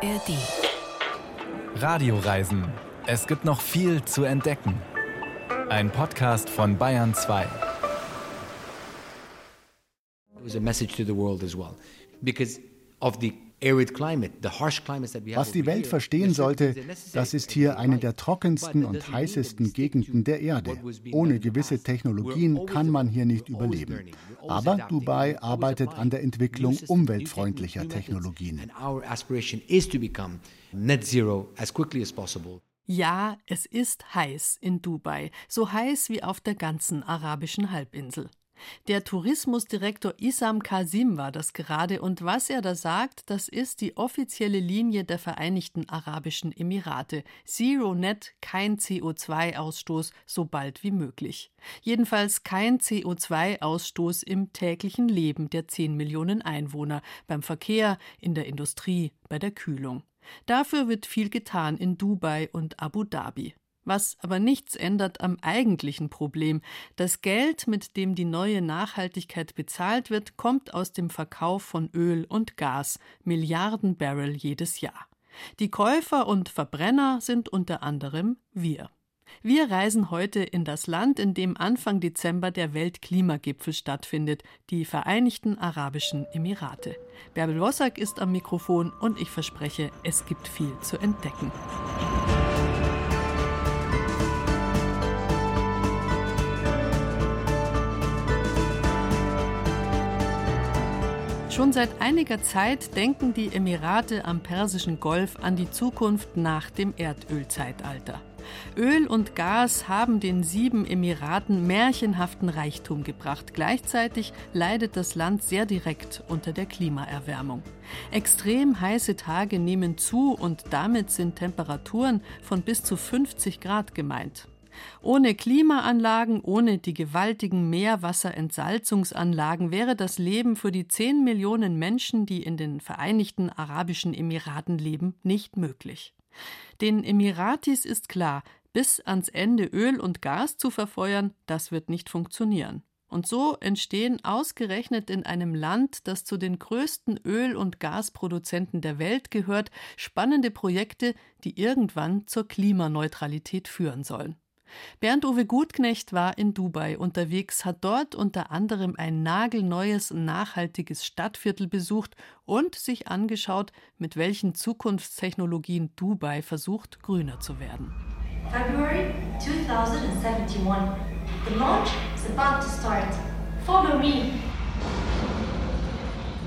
ARD. Radioreisen. Es gibt noch viel zu entdecken. Ein Podcast von Bayern 2. It was a message to the world as well because of the was die Welt verstehen sollte, das ist hier eine der trockensten und heißesten Gegenden der Erde. Ohne gewisse Technologien kann man hier nicht überleben. Aber Dubai arbeitet an der Entwicklung umweltfreundlicher Technologien. Ja, es ist heiß in Dubai, so heiß wie auf der ganzen arabischen Halbinsel. Der Tourismusdirektor Isam Kasim war das gerade und was er da sagt, das ist die offizielle Linie der Vereinigten Arabischen Emirate. Zero Net, kein CO2-Ausstoß so bald wie möglich. Jedenfalls kein CO2-Ausstoß im täglichen Leben der 10 Millionen Einwohner, beim Verkehr, in der Industrie, bei der Kühlung. Dafür wird viel getan in Dubai und Abu Dhabi was aber nichts ändert am eigentlichen Problem. Das Geld, mit dem die neue Nachhaltigkeit bezahlt wird, kommt aus dem Verkauf von Öl und Gas, Milliarden Barrel jedes Jahr. Die Käufer und Verbrenner sind unter anderem wir. Wir reisen heute in das Land, in dem Anfang Dezember der Weltklimagipfel stattfindet, die Vereinigten Arabischen Emirate. Bärbel Wossack ist am Mikrofon und ich verspreche, es gibt viel zu entdecken. Schon seit einiger Zeit denken die Emirate am Persischen Golf an die Zukunft nach dem Erdölzeitalter. Öl und Gas haben den sieben Emiraten märchenhaften Reichtum gebracht. Gleichzeitig leidet das Land sehr direkt unter der Klimaerwärmung. Extrem heiße Tage nehmen zu und damit sind Temperaturen von bis zu 50 Grad gemeint. Ohne Klimaanlagen, ohne die gewaltigen Meerwasserentsalzungsanlagen wäre das Leben für die 10 Millionen Menschen, die in den Vereinigten Arabischen Emiraten leben, nicht möglich. Den Emiratis ist klar, bis ans Ende Öl und Gas zu verfeuern, das wird nicht funktionieren. Und so entstehen ausgerechnet in einem Land, das zu den größten Öl- und Gasproduzenten der Welt gehört, spannende Projekte, die irgendwann zur Klimaneutralität führen sollen. Bernd-Uwe Gutknecht war in Dubai unterwegs, hat dort unter anderem ein nagelneues, nachhaltiges Stadtviertel besucht und sich angeschaut, mit welchen Zukunftstechnologien Dubai versucht, grüner zu werden. February 2071. The launch is about to start. Follow me.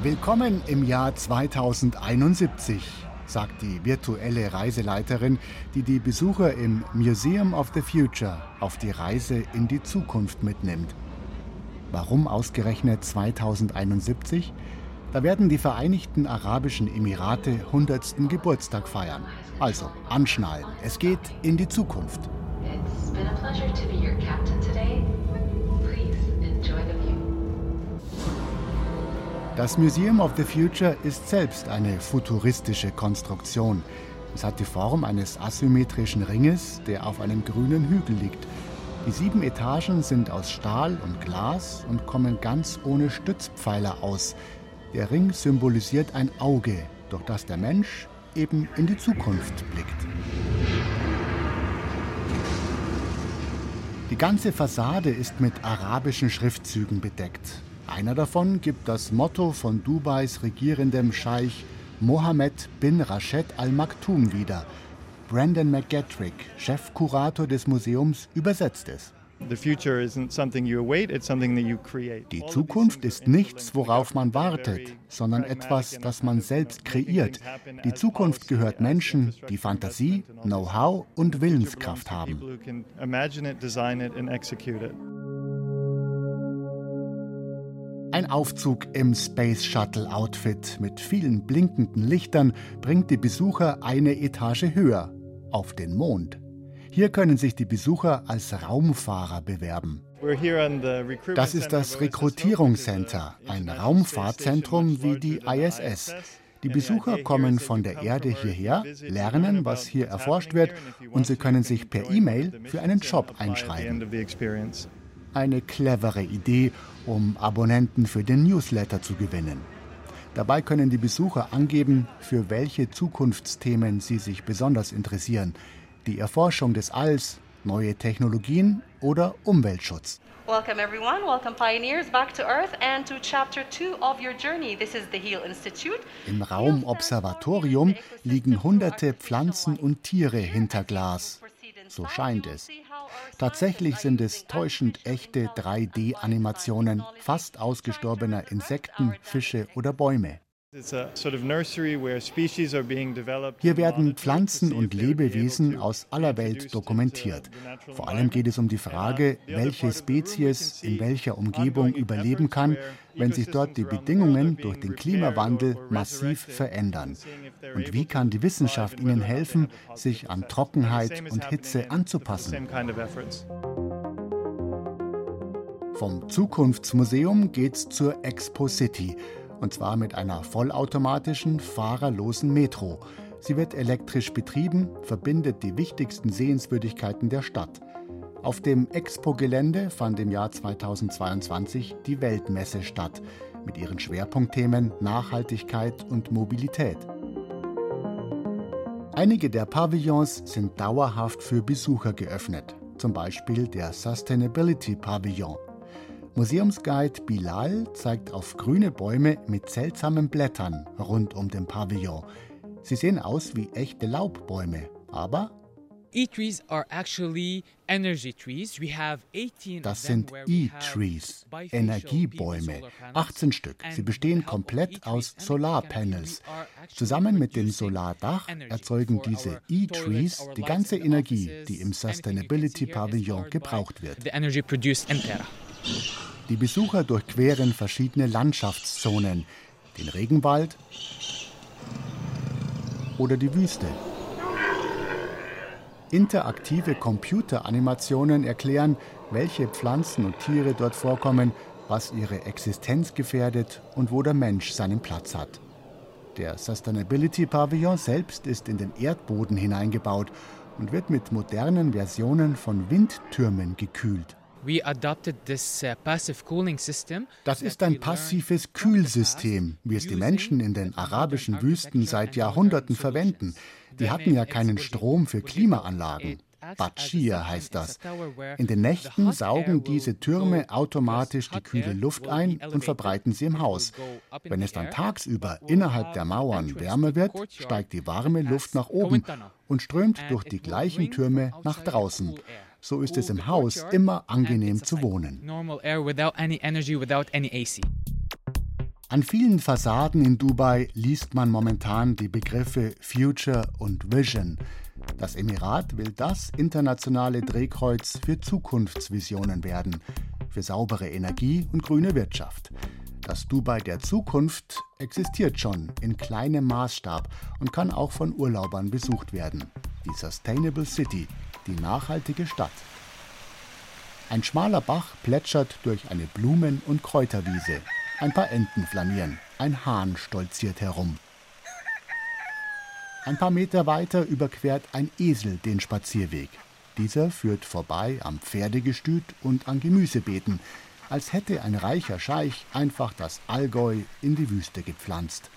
Willkommen im Jahr 2071 sagt die virtuelle Reiseleiterin, die die Besucher im Museum of the Future auf die Reise in die Zukunft mitnimmt. Warum ausgerechnet 2071? Da werden die Vereinigten Arabischen Emirate 100. Geburtstag feiern. Also anschnallen, es geht in die Zukunft. It's been a pleasure to be your captain today. Das Museum of the Future ist selbst eine futuristische Konstruktion. Es hat die Form eines asymmetrischen Ringes, der auf einem grünen Hügel liegt. Die sieben Etagen sind aus Stahl und Glas und kommen ganz ohne Stützpfeiler aus. Der Ring symbolisiert ein Auge, durch das der Mensch eben in die Zukunft blickt. Die ganze Fassade ist mit arabischen Schriftzügen bedeckt. Einer davon gibt das Motto von Dubais regierendem Scheich Mohammed bin Rashid Al Maktoum wieder. Brandon McGattrick, Chefkurator des Museums, übersetzt es. Die Zukunft ist nichts, worauf man wartet, sondern etwas, das man selbst kreiert. Die Zukunft gehört Menschen, die Fantasie, Know-how und Willenskraft haben. Ein Aufzug im Space Shuttle Outfit mit vielen blinkenden Lichtern bringt die Besucher eine Etage höher, auf den Mond. Hier können sich die Besucher als Raumfahrer bewerben. Das ist das Rekrutierungscenter, ein Raumfahrtzentrum wie die ISS. Die Besucher kommen von der Erde hierher, lernen, was hier erforscht wird, und sie können sich per E-Mail für einen Job einschreiben. Eine clevere Idee, um Abonnenten für den Newsletter zu gewinnen. Dabei können die Besucher angeben, für welche Zukunftsthemen sie sich besonders interessieren. Die Erforschung des Alls, neue Technologien oder Umweltschutz. Welcome everyone, welcome pioneers back to Earth and to chapter 2 of your journey. This is the Heal Institute. Im Raum Observatorium liegen hunderte Pflanzen und Tiere hinter Glas. So scheint es. Tatsächlich sind es täuschend echte 3D-Animationen fast ausgestorbener Insekten, Fische oder Bäume. Hier werden Pflanzen und Lebewesen aus aller Welt dokumentiert. Vor allem geht es um die Frage, welche Spezies in welcher Umgebung überleben kann, wenn sich dort die Bedingungen durch den Klimawandel massiv verändern. Und wie kann die Wissenschaft ihnen helfen, sich an Trockenheit und Hitze anzupassen? Vom Zukunftsmuseum geht's zur Expo City und zwar mit einer vollautomatischen, fahrerlosen Metro. Sie wird elektrisch betrieben, verbindet die wichtigsten Sehenswürdigkeiten der Stadt. Auf dem Expo-Gelände fand im Jahr 2022 die Weltmesse statt, mit ihren Schwerpunktthemen Nachhaltigkeit und Mobilität. Einige der Pavillons sind dauerhaft für Besucher geöffnet, zum Beispiel der Sustainability Pavillon. Museumsguide Bilal zeigt auf grüne Bäume mit seltsamen Blättern rund um den Pavillon. Sie sehen aus wie echte Laubbäume, aber das sind E-Trees, Energiebäume, 18 Stück. Sie bestehen komplett aus Solarpanels. Zusammen mit dem Solardach erzeugen diese E-Trees die ganze Energie, die im Sustainability Pavillon gebraucht wird. Die Besucher durchqueren verschiedene Landschaftszonen, den Regenwald oder die Wüste. Interaktive Computeranimationen erklären, welche Pflanzen und Tiere dort vorkommen, was ihre Existenz gefährdet und wo der Mensch seinen Platz hat. Der Sustainability Pavillon selbst ist in den Erdboden hineingebaut und wird mit modernen Versionen von Windtürmen gekühlt. Uh, das ist ein passives Kühlsystem, wie es die Menschen in den arabischen Wüsten seit Jahrhunderten verwenden. Die hatten ja keinen Strom für Klimaanlagen. Batschir heißt das. In den Nächten saugen diese Türme automatisch die kühle Luft ein und verbreiten sie im Haus. Wenn es dann tagsüber innerhalb der Mauern wärmer wird, steigt die warme Luft nach oben und strömt durch die gleichen Türme nach draußen so ist es im Haus immer angenehm zu wohnen. An vielen Fassaden in Dubai liest man momentan die Begriffe Future und Vision. Das Emirat will das internationale Drehkreuz für Zukunftsvisionen werden, für saubere Energie und grüne Wirtschaft. Das Dubai der Zukunft existiert schon in kleinem Maßstab und kann auch von Urlaubern besucht werden. Die Sustainable City die nachhaltige Stadt. Ein schmaler Bach plätschert durch eine Blumen- und Kräuterwiese. Ein paar Enten flanieren, ein Hahn stolziert herum. Ein paar Meter weiter überquert ein Esel den Spazierweg. Dieser führt vorbei am Pferdegestüt und an Gemüsebeeten, als hätte ein reicher Scheich einfach das Allgäu in die Wüste gepflanzt.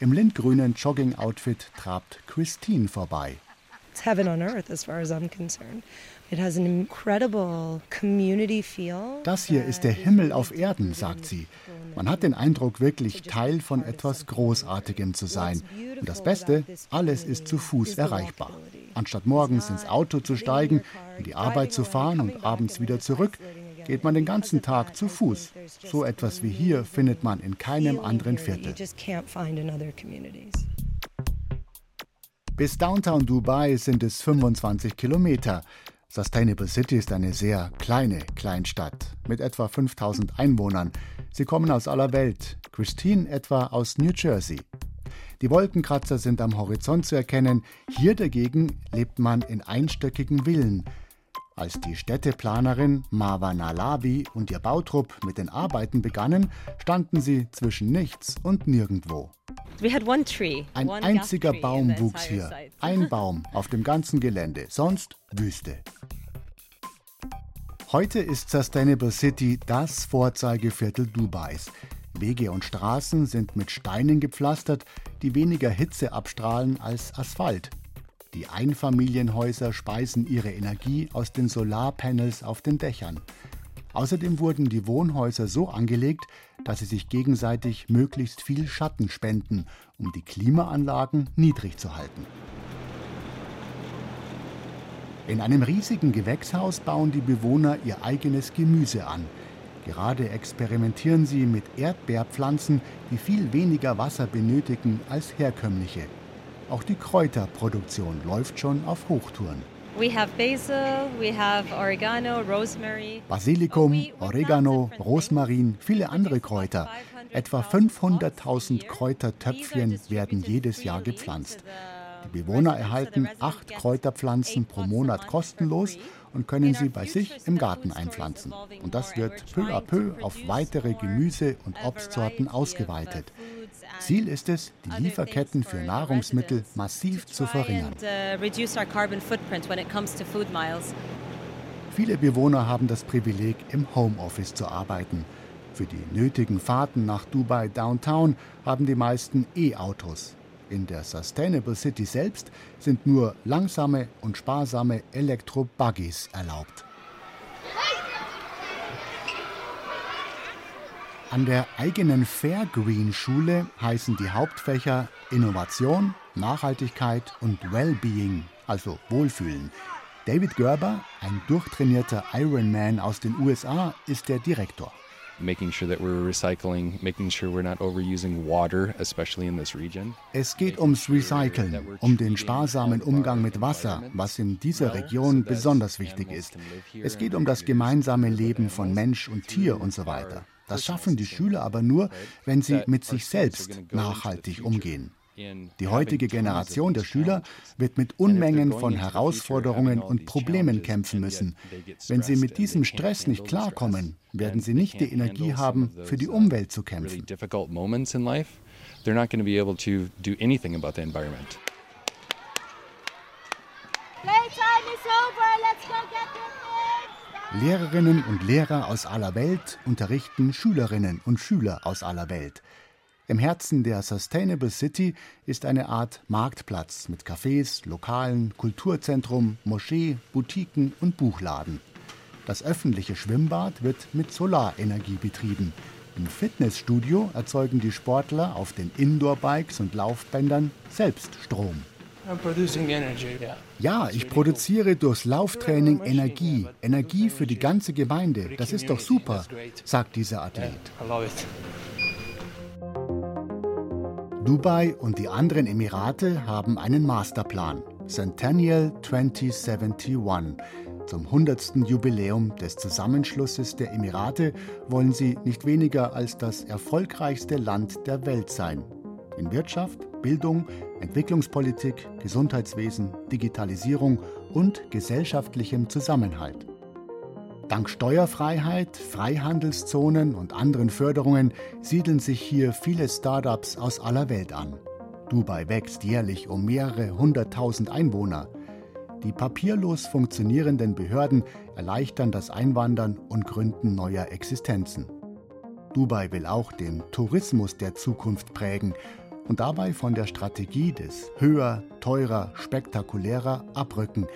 Im lindgrünen Jogging-Outfit trabt Christine vorbei. It's heaven on earth as far as I'm concerned. Das hier ist der Himmel auf Erden, sagt sie. Man hat den Eindruck, wirklich Teil von etwas Großartigem zu sein. Und das Beste, alles ist zu Fuß erreichbar. Anstatt morgens ins Auto zu steigen, in die Arbeit zu fahren und abends wieder zurück, geht man den ganzen Tag zu Fuß. So etwas wie hier findet man in keinem anderen Viertel. Bis Downtown Dubai sind es 25 Kilometer. Sustainable City ist eine sehr kleine Kleinstadt mit etwa 5000 Einwohnern. Sie kommen aus aller Welt, Christine etwa aus New Jersey. Die Wolkenkratzer sind am Horizont zu erkennen, hier dagegen lebt man in einstöckigen Villen. Als die Städteplanerin Marwa Nalabi und ihr Bautrupp mit den Arbeiten begannen, standen sie zwischen nichts und nirgendwo. Ein einziger Baum wuchs hier. Ein Baum auf dem ganzen Gelände, sonst Wüste. Heute ist Sustainable City das Vorzeigeviertel Dubais. Wege und Straßen sind mit Steinen gepflastert, die weniger Hitze abstrahlen als Asphalt. Die Einfamilienhäuser speisen ihre Energie aus den Solarpanels auf den Dächern. Außerdem wurden die Wohnhäuser so angelegt, dass sie sich gegenseitig möglichst viel Schatten spenden, um die Klimaanlagen niedrig zu halten. In einem riesigen Gewächshaus bauen die Bewohner ihr eigenes Gemüse an. Gerade experimentieren sie mit Erdbeerpflanzen, die viel weniger Wasser benötigen als herkömmliche. Auch die Kräuterproduktion läuft schon auf Hochtouren. Basilikum, Oregano, Rosmarin, viele andere Kräuter. Etwa 500.000 Kräutertöpfchen werden jedes Jahr gepflanzt. Die Bewohner erhalten acht Kräuterpflanzen pro Monat kostenlos und können sie bei sich im Garten einpflanzen. Und das wird peu à peu auf weitere Gemüse- und Obstsorten ausgeweitet. Ziel ist es, die Lieferketten für Nahrungsmittel massiv zu verringern. Viele Bewohner haben das Privileg, im Homeoffice zu arbeiten. Für die nötigen Fahrten nach Dubai Downtown haben die meisten E-Autos. In der Sustainable City selbst sind nur langsame und sparsame Elektro-Buggies erlaubt. An der eigenen Fairgreen-Schule heißen die Hauptfächer Innovation, Nachhaltigkeit und Wellbeing, also Wohlfühlen. David Gerber, ein durchtrainierter Ironman aus den USA, ist der Direktor. Es geht ums Recyceln, um den sparsamen Umgang mit Wasser, was in dieser Region besonders wichtig ist. Es geht um das gemeinsame Leben von Mensch und Tier und so weiter. Das schaffen die Schüler aber nur, wenn sie mit sich selbst nachhaltig umgehen. Die heutige Generation der Schüler wird mit Unmengen von Herausforderungen und Problemen kämpfen müssen. Wenn sie mit diesem Stress nicht klarkommen, werden sie nicht die Energie haben, für die Umwelt zu kämpfen. Lehrerinnen und Lehrer aus aller Welt unterrichten Schülerinnen und Schüler aus aller Welt. Im Herzen der Sustainable City ist eine Art Marktplatz mit Cafés, Lokalen, Kulturzentrum, Moschee, Boutiquen und Buchladen. Das öffentliche Schwimmbad wird mit Solarenergie betrieben. Im Fitnessstudio erzeugen die Sportler auf den Indoor-Bikes und Laufbändern selbst Strom. Ja, ich produziere durchs Lauftraining Energie. Energie für die ganze Gemeinde. Das ist doch super, sagt dieser Athlet. Dubai und die anderen Emirate haben einen Masterplan. Centennial 2071. Zum 100. Jubiläum des Zusammenschlusses der Emirate wollen sie nicht weniger als das erfolgreichste Land der Welt sein. In Wirtschaft, Bildung, Entwicklungspolitik, Gesundheitswesen, Digitalisierung und gesellschaftlichem Zusammenhalt. Dank Steuerfreiheit, Freihandelszonen und anderen Förderungen siedeln sich hier viele Start-ups aus aller Welt an. Dubai wächst jährlich um mehrere hunderttausend Einwohner. Die papierlos funktionierenden Behörden erleichtern das Einwandern und Gründen neuer Existenzen. Dubai will auch den Tourismus der Zukunft prägen und dabei von der Strategie des höher, teurer, spektakulärer abrücken,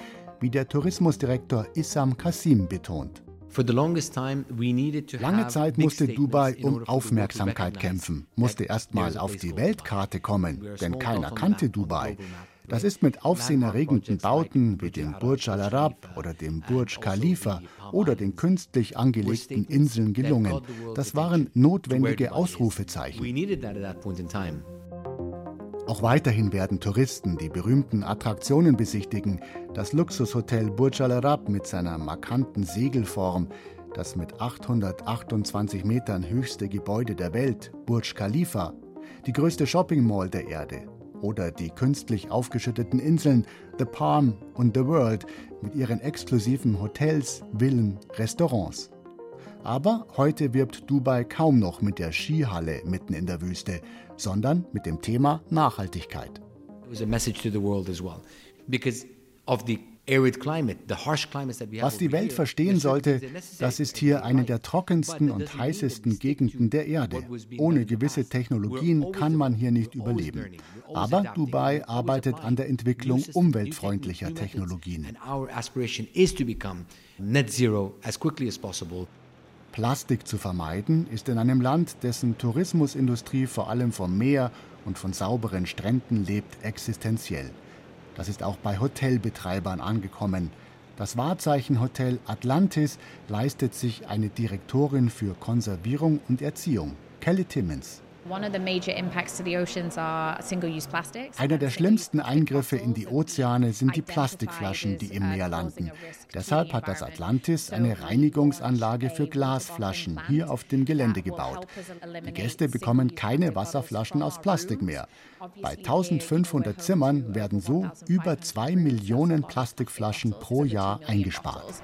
wie der Tourismusdirektor Issam Kasim betont. Lange Zeit musste Dubai um Aufmerksamkeit kämpfen, musste erstmal auf die Weltkarte kommen, denn keiner kannte Dubai. Das ist mit aufsehenerregenden Bauten wie dem Burj Al Arab oder dem Burj Khalifa oder den künstlich angelegten Inseln gelungen. Das waren notwendige Ausrufezeichen. Auch weiterhin werden Touristen die berühmten Attraktionen besichtigen. Das Luxushotel Burj Al Arab mit seiner markanten Segelform, das mit 828 Metern höchste Gebäude der Welt, Burj Khalifa, die größte Shopping Mall der Erde, oder die künstlich aufgeschütteten Inseln The Palm und The World mit ihren exklusiven Hotels, Villen, Restaurants. Aber heute wirbt Dubai kaum noch mit der Skihalle mitten in der Wüste, sondern mit dem Thema Nachhaltigkeit. Was die Welt verstehen sollte, das ist hier eine der trockensten und heißesten Gegenden der Erde. Ohne gewisse Technologien kann man hier nicht überleben. Aber Dubai arbeitet an der Entwicklung umweltfreundlicher Technologien. Plastik zu vermeiden ist in einem Land, dessen Tourismusindustrie vor allem vom Meer und von sauberen Stränden lebt, existenziell. Das ist auch bei Hotelbetreibern angekommen. Das Wahrzeichen-Hotel Atlantis leistet sich eine Direktorin für Konservierung und Erziehung, Kelly Timmons. Einer der schlimmsten Eingriffe in die Ozeane sind die Plastikflaschen, die im Meer landen. Deshalb hat das Atlantis eine Reinigungsanlage für Glasflaschen hier auf dem Gelände gebaut. Die Gäste bekommen keine Wasserflaschen aus Plastik mehr. Bei 1500 Zimmern werden so über zwei Millionen Plastikflaschen pro Jahr eingespart.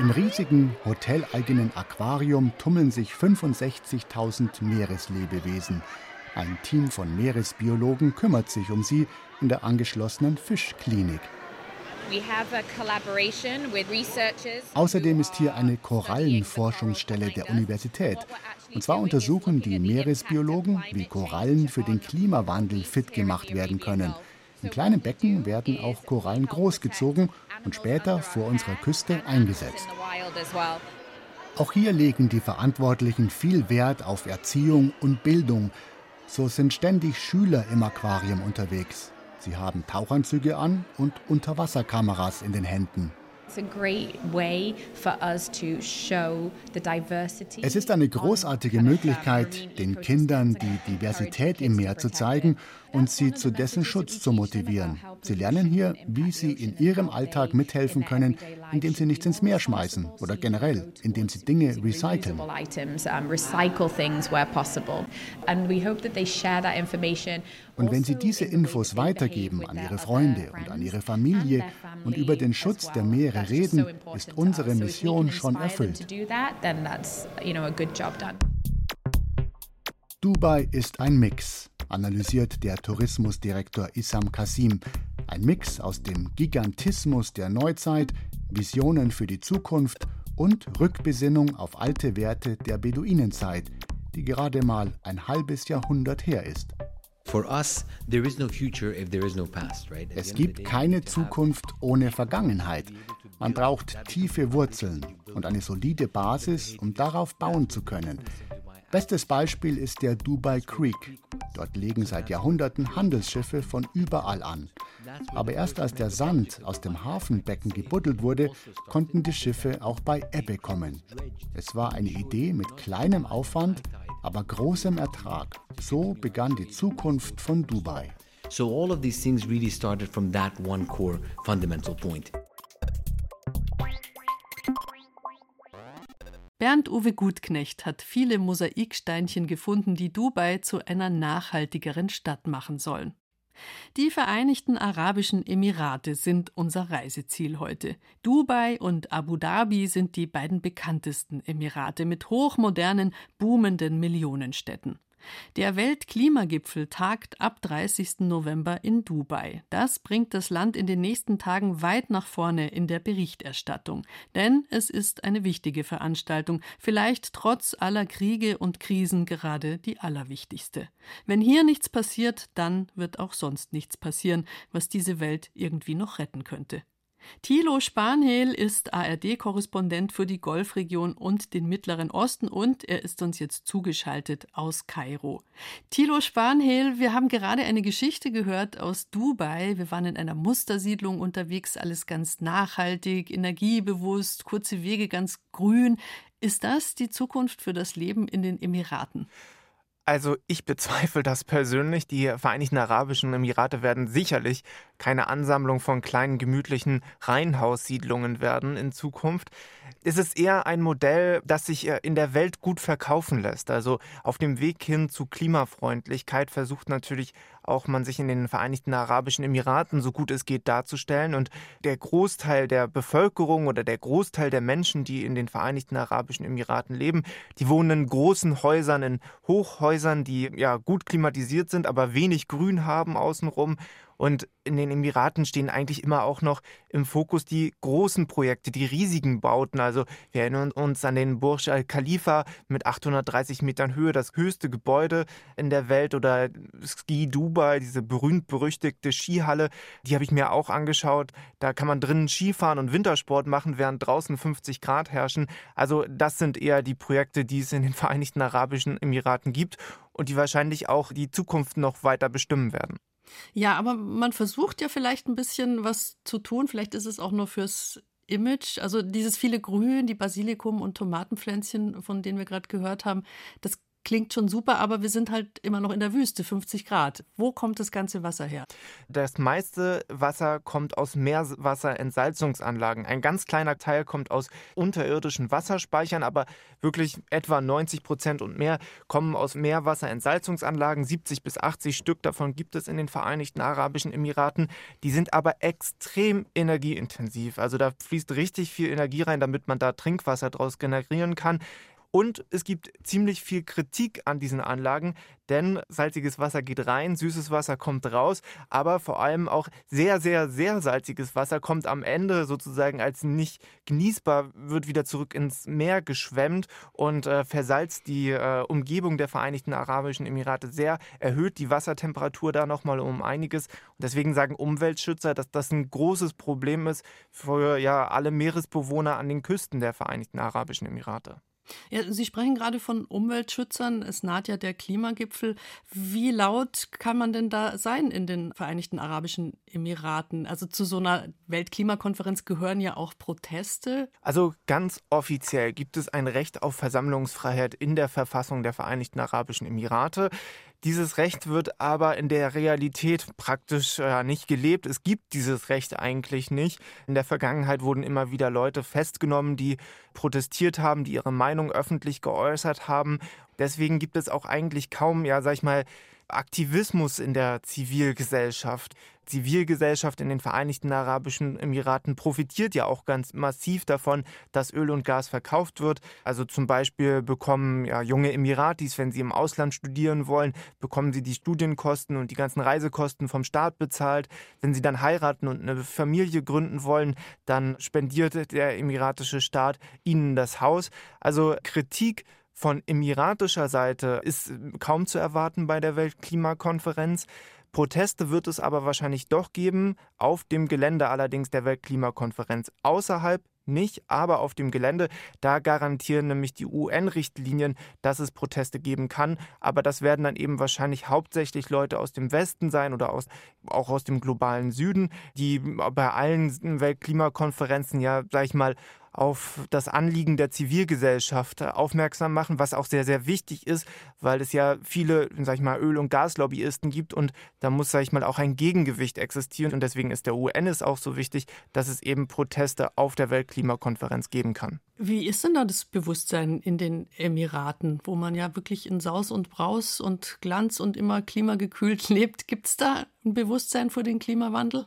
Im riesigen hoteleigenen Aquarium tummeln sich 65.000 Meereslebewesen. Ein Team von Meeresbiologen kümmert sich um sie in der angeschlossenen Fischklinik. Außerdem ist hier eine Korallenforschungsstelle der Universität. Und zwar untersuchen die Meeresbiologen, wie Korallen für den Klimawandel fit gemacht werden können. In kleinen Becken werden auch Korallen großgezogen und später vor unserer Küste eingesetzt. Auch hier legen die Verantwortlichen viel Wert auf Erziehung und Bildung. So sind ständig Schüler im Aquarium unterwegs. Sie haben Tauchanzüge an und Unterwasserkameras in den Händen. Es ist eine großartige Möglichkeit, den Kindern die Diversität im Meer zu zeigen und sie zu dessen Schutz zu motivieren. Sie lernen hier, wie sie in ihrem Alltag mithelfen können, indem sie nichts ins Meer schmeißen oder generell, indem sie Dinge recyceln. Und wenn sie diese Infos weitergeben an ihre Freunde und an ihre Familie und über den Schutz der Meere reden, ist unsere Mission schon erfüllt. Dubai ist ein Mix, analysiert der Tourismusdirektor Issam Kasim. Ein Mix aus dem Gigantismus der Neuzeit, Visionen für die Zukunft und Rückbesinnung auf alte Werte der Beduinenzeit, die gerade mal ein halbes Jahrhundert her ist. Es gibt keine Zukunft ohne Vergangenheit. Man braucht tiefe Wurzeln und eine solide Basis, um darauf bauen zu können. Bestes Beispiel ist der Dubai Creek. Dort legen seit Jahrhunderten Handelsschiffe von überall an. Aber erst als der Sand aus dem Hafenbecken gebuddelt wurde, konnten die Schiffe auch bei Ebbe kommen. Es war eine Idee mit kleinem Aufwand, aber großem Ertrag. So begann die Zukunft von Dubai. So all of these things really started from that one core fundamental point. Bernd-Uwe Gutknecht hat viele Mosaiksteinchen gefunden, die Dubai zu einer nachhaltigeren Stadt machen sollen. Die Vereinigten Arabischen Emirate sind unser Reiseziel heute. Dubai und Abu Dhabi sind die beiden bekanntesten Emirate mit hochmodernen, boomenden Millionenstädten. Der Weltklimagipfel tagt ab 30. November in Dubai. Das bringt das Land in den nächsten Tagen weit nach vorne in der Berichterstattung. Denn es ist eine wichtige Veranstaltung, vielleicht trotz aller Kriege und Krisen gerade die allerwichtigste. Wenn hier nichts passiert, dann wird auch sonst nichts passieren, was diese Welt irgendwie noch retten könnte. Thilo Spanhehl ist ARD-Korrespondent für die Golfregion und den Mittleren Osten und er ist uns jetzt zugeschaltet aus Kairo. Thilo Spanhehl, wir haben gerade eine Geschichte gehört aus Dubai. Wir waren in einer Mustersiedlung unterwegs, alles ganz nachhaltig, energiebewusst, kurze Wege ganz grün. Ist das die Zukunft für das Leben in den Emiraten? Also ich bezweifle das persönlich. Die Vereinigten Arabischen Emirate werden sicherlich keine Ansammlung von kleinen gemütlichen Reihenhaussiedlungen werden in Zukunft. Es ist eher ein Modell, das sich äh, in der Welt gut verkaufen lässt. Also auf dem Weg hin zu Klimafreundlichkeit versucht natürlich auch man sich in den Vereinigten Arabischen Emiraten so gut es geht darzustellen. Und der Großteil der Bevölkerung oder der Großteil der Menschen, die in den Vereinigten Arabischen Emiraten leben, die wohnen in großen Häusern, in Hochhäusern, die ja gut klimatisiert sind, aber wenig Grün haben außenrum. Und in den Emiraten stehen eigentlich immer auch noch im Fokus die großen Projekte, die riesigen Bauten. Also wir erinnern uns an den Burj Al Khalifa mit 830 Metern Höhe, das höchste Gebäude in der Welt oder Ski Dubai, diese berühmt-berüchtigte Skihalle, die habe ich mir auch angeschaut. Da kann man drinnen Skifahren und Wintersport machen, während draußen 50 Grad herrschen. Also das sind eher die Projekte, die es in den Vereinigten Arabischen Emiraten gibt und die wahrscheinlich auch die Zukunft noch weiter bestimmen werden. Ja, aber man versucht ja vielleicht ein bisschen was zu tun. Vielleicht ist es auch nur fürs Image. Also dieses viele Grün, die Basilikum und Tomatenpflänzchen, von denen wir gerade gehört haben, das klingt schon super, aber wir sind halt immer noch in der Wüste, 50 Grad. Wo kommt das ganze Wasser her? Das meiste Wasser kommt aus Meerwasserentsalzungsanlagen. Ein ganz kleiner Teil kommt aus unterirdischen Wasserspeichern, aber wirklich etwa 90 Prozent und mehr kommen aus Meerwasserentsalzungsanlagen. 70 bis 80 Stück davon gibt es in den Vereinigten Arabischen Emiraten. Die sind aber extrem energieintensiv. Also da fließt richtig viel Energie rein, damit man da Trinkwasser draus generieren kann. Und es gibt ziemlich viel Kritik an diesen Anlagen, denn salziges Wasser geht rein, süßes Wasser kommt raus, aber vor allem auch sehr, sehr, sehr salziges Wasser kommt am Ende sozusagen als nicht genießbar, wird wieder zurück ins Meer geschwemmt und äh, versalzt die äh, Umgebung der Vereinigten Arabischen Emirate sehr, erhöht die Wassertemperatur da nochmal um einiges. Und deswegen sagen Umweltschützer, dass das ein großes Problem ist für ja, alle Meeresbewohner an den Küsten der Vereinigten Arabischen Emirate. Ja, Sie sprechen gerade von Umweltschützern. Es naht ja der Klimagipfel. Wie laut kann man denn da sein in den Vereinigten Arabischen Emiraten? Also zu so einer Weltklimakonferenz gehören ja auch Proteste. Also ganz offiziell gibt es ein Recht auf Versammlungsfreiheit in der Verfassung der Vereinigten Arabischen Emirate. Dieses Recht wird aber in der Realität praktisch äh, nicht gelebt. Es gibt dieses Recht eigentlich nicht. In der Vergangenheit wurden immer wieder Leute festgenommen, die protestiert haben, die ihre Meinung öffentlich geäußert haben. Deswegen gibt es auch eigentlich kaum, ja, sag ich mal, Aktivismus in der Zivilgesellschaft. Zivilgesellschaft in den Vereinigten Arabischen Emiraten profitiert ja auch ganz massiv davon, dass Öl und Gas verkauft wird. Also zum Beispiel bekommen ja junge Emiratis, wenn sie im Ausland studieren wollen, bekommen sie die Studienkosten und die ganzen Reisekosten vom Staat bezahlt. Wenn sie dann heiraten und eine Familie gründen wollen, dann spendiert der emiratische Staat ihnen das Haus. Also Kritik von emiratischer Seite ist kaum zu erwarten bei der Weltklimakonferenz. Proteste wird es aber wahrscheinlich doch geben, auf dem Gelände allerdings der Weltklimakonferenz. Außerhalb nicht, aber auf dem Gelände, da garantieren nämlich die UN-Richtlinien, dass es Proteste geben kann. Aber das werden dann eben wahrscheinlich hauptsächlich Leute aus dem Westen sein oder aus, auch aus dem globalen Süden, die bei allen Weltklimakonferenzen ja, sag ich mal, auf das Anliegen der Zivilgesellschaft aufmerksam machen, was auch sehr, sehr wichtig ist, weil es ja viele, sag ich mal, Öl- und Gaslobbyisten gibt und da muss, sag ich mal, auch ein Gegengewicht existieren und deswegen ist der UN es auch so wichtig, dass es eben Proteste auf der Weltklimakonferenz geben kann. Wie ist denn da das Bewusstsein in den Emiraten, wo man ja wirklich in Saus und Braus und Glanz und immer klimagekühlt lebt? Gibt es da ein Bewusstsein für den Klimawandel?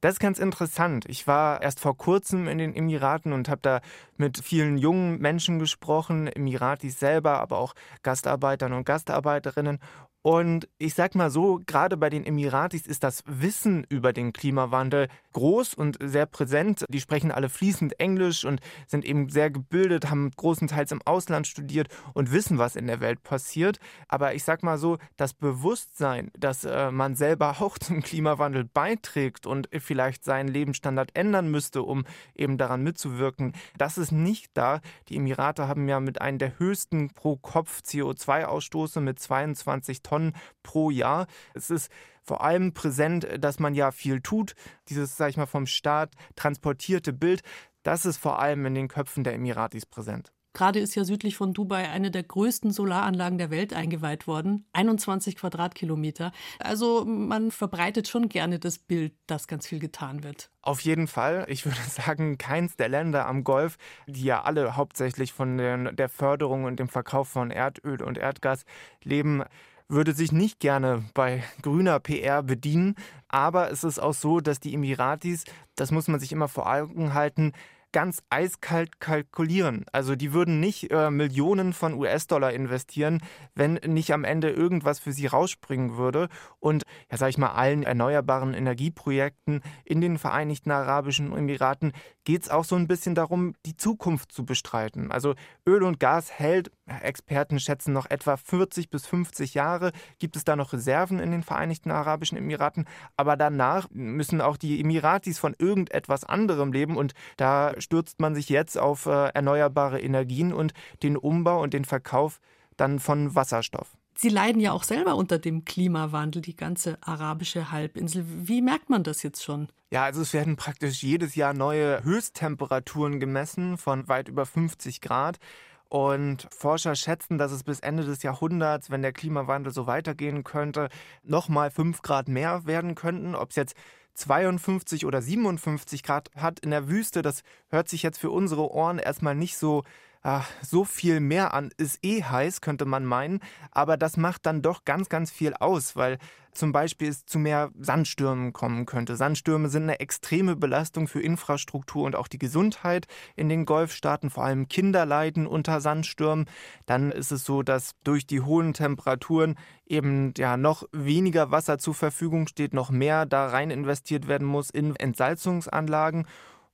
Das ist ganz interessant. Ich war erst vor kurzem in den Emiraten und habe da mit vielen jungen Menschen gesprochen, Emiratis selber, aber auch Gastarbeitern und Gastarbeiterinnen. Und ich sag mal so, gerade bei den Emiratis ist das Wissen über den Klimawandel groß und sehr präsent. Die sprechen alle fließend Englisch und sind eben sehr gebildet, haben großenteils im Ausland studiert und wissen, was in der Welt passiert. Aber ich sag mal so, das Bewusstsein, dass äh, man selber auch zum Klimawandel beiträgt und vielleicht seinen Lebensstandard ändern müsste, um eben daran mitzuwirken, das ist nicht da. Die Emirate haben ja mit einem der höchsten pro Kopf CO2-Ausstoße mit 22 Tonnen pro Jahr. Es ist vor allem präsent, dass man ja viel tut. Dieses, sag ich mal, vom Staat transportierte Bild, das ist vor allem in den Köpfen der Emiratis präsent. Gerade ist ja südlich von Dubai eine der größten Solaranlagen der Welt eingeweiht worden. 21 Quadratkilometer. Also man verbreitet schon gerne das Bild, dass ganz viel getan wird. Auf jeden Fall. Ich würde sagen, keins der Länder am Golf, die ja alle hauptsächlich von der Förderung und dem Verkauf von Erdöl und Erdgas leben, würde sich nicht gerne bei grüner PR bedienen. Aber es ist auch so, dass die Emiratis, das muss man sich immer vor Augen halten, ganz eiskalt kalkulieren. Also die würden nicht äh, Millionen von US-Dollar investieren, wenn nicht am Ende irgendwas für sie rausspringen würde. Und ja, sag ich mal, allen erneuerbaren Energieprojekten in den Vereinigten Arabischen Emiraten geht es auch so ein bisschen darum, die Zukunft zu bestreiten. Also Öl und Gas hält, Experten schätzen noch etwa 40 bis 50 Jahre. Gibt es da noch Reserven in den Vereinigten Arabischen Emiraten? Aber danach müssen auch die Emiratis von irgendetwas anderem leben und da stürzt man sich jetzt auf äh, erneuerbare Energien und den Umbau und den Verkauf dann von Wasserstoff. Sie leiden ja auch selber unter dem Klimawandel, die ganze arabische Halbinsel. Wie merkt man das jetzt schon? Ja, also es werden praktisch jedes Jahr neue Höchsttemperaturen gemessen von weit über 50 Grad. Und Forscher schätzen, dass es bis Ende des Jahrhunderts, wenn der Klimawandel so weitergehen könnte, nochmal 5 Grad mehr werden könnten. Ob es jetzt 52 oder 57 Grad hat in der Wüste, das hört sich jetzt für unsere Ohren erstmal nicht so ach, so viel mehr an, ist eh heiß, könnte man meinen, aber das macht dann doch ganz, ganz viel aus, weil zum Beispiel es zu mehr Sandstürmen kommen könnte. Sandstürme sind eine extreme Belastung für Infrastruktur und auch die Gesundheit in den Golfstaaten. Vor allem Kinder leiden unter Sandstürmen. Dann ist es so, dass durch die hohen Temperaturen eben ja noch weniger Wasser zur Verfügung steht, noch mehr da rein investiert werden muss in Entsalzungsanlagen.